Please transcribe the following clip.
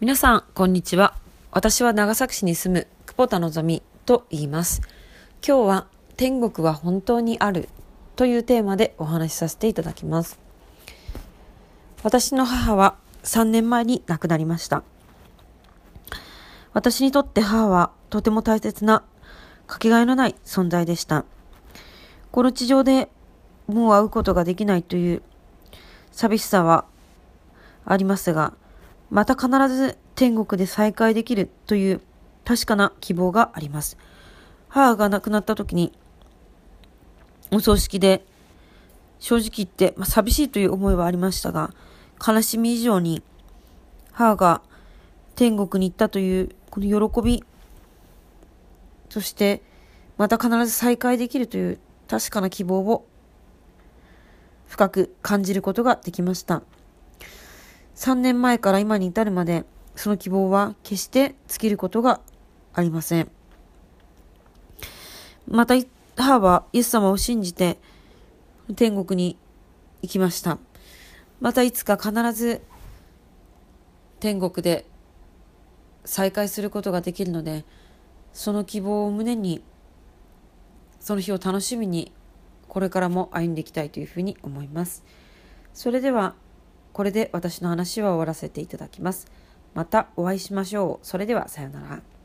皆さん、こんにちは。私は長崎市に住む久保田のぞみと言います。今日は天国は本当にあるというテーマでお話しさせていただきます。私の母は3年前に亡くなりました。私にとって母はとても大切なかけがえのない存在でした。この地上でもう会うことができないという寂しさはありますが、また必ず天国で再会できるという確かな希望があります。母が亡くなった時に、お葬式で、正直言って、まあ、寂しいという思いはありましたが、悲しみ以上に、母が天国に行ったというこの喜び、そして、また必ず再会できるという確かな希望を深く感じることができました。3年前から今に至るまで、その希望は決して尽きることがありません。また、母はイエス様を信じて天国に行きました。またいつか必ず天国で再会することができるので、その希望を胸に、その日を楽しみに、これからも歩んでいきたいというふうに思います。それでは、これで私の話は終わらせていただきます。またお会いしましょう。それではさようなら。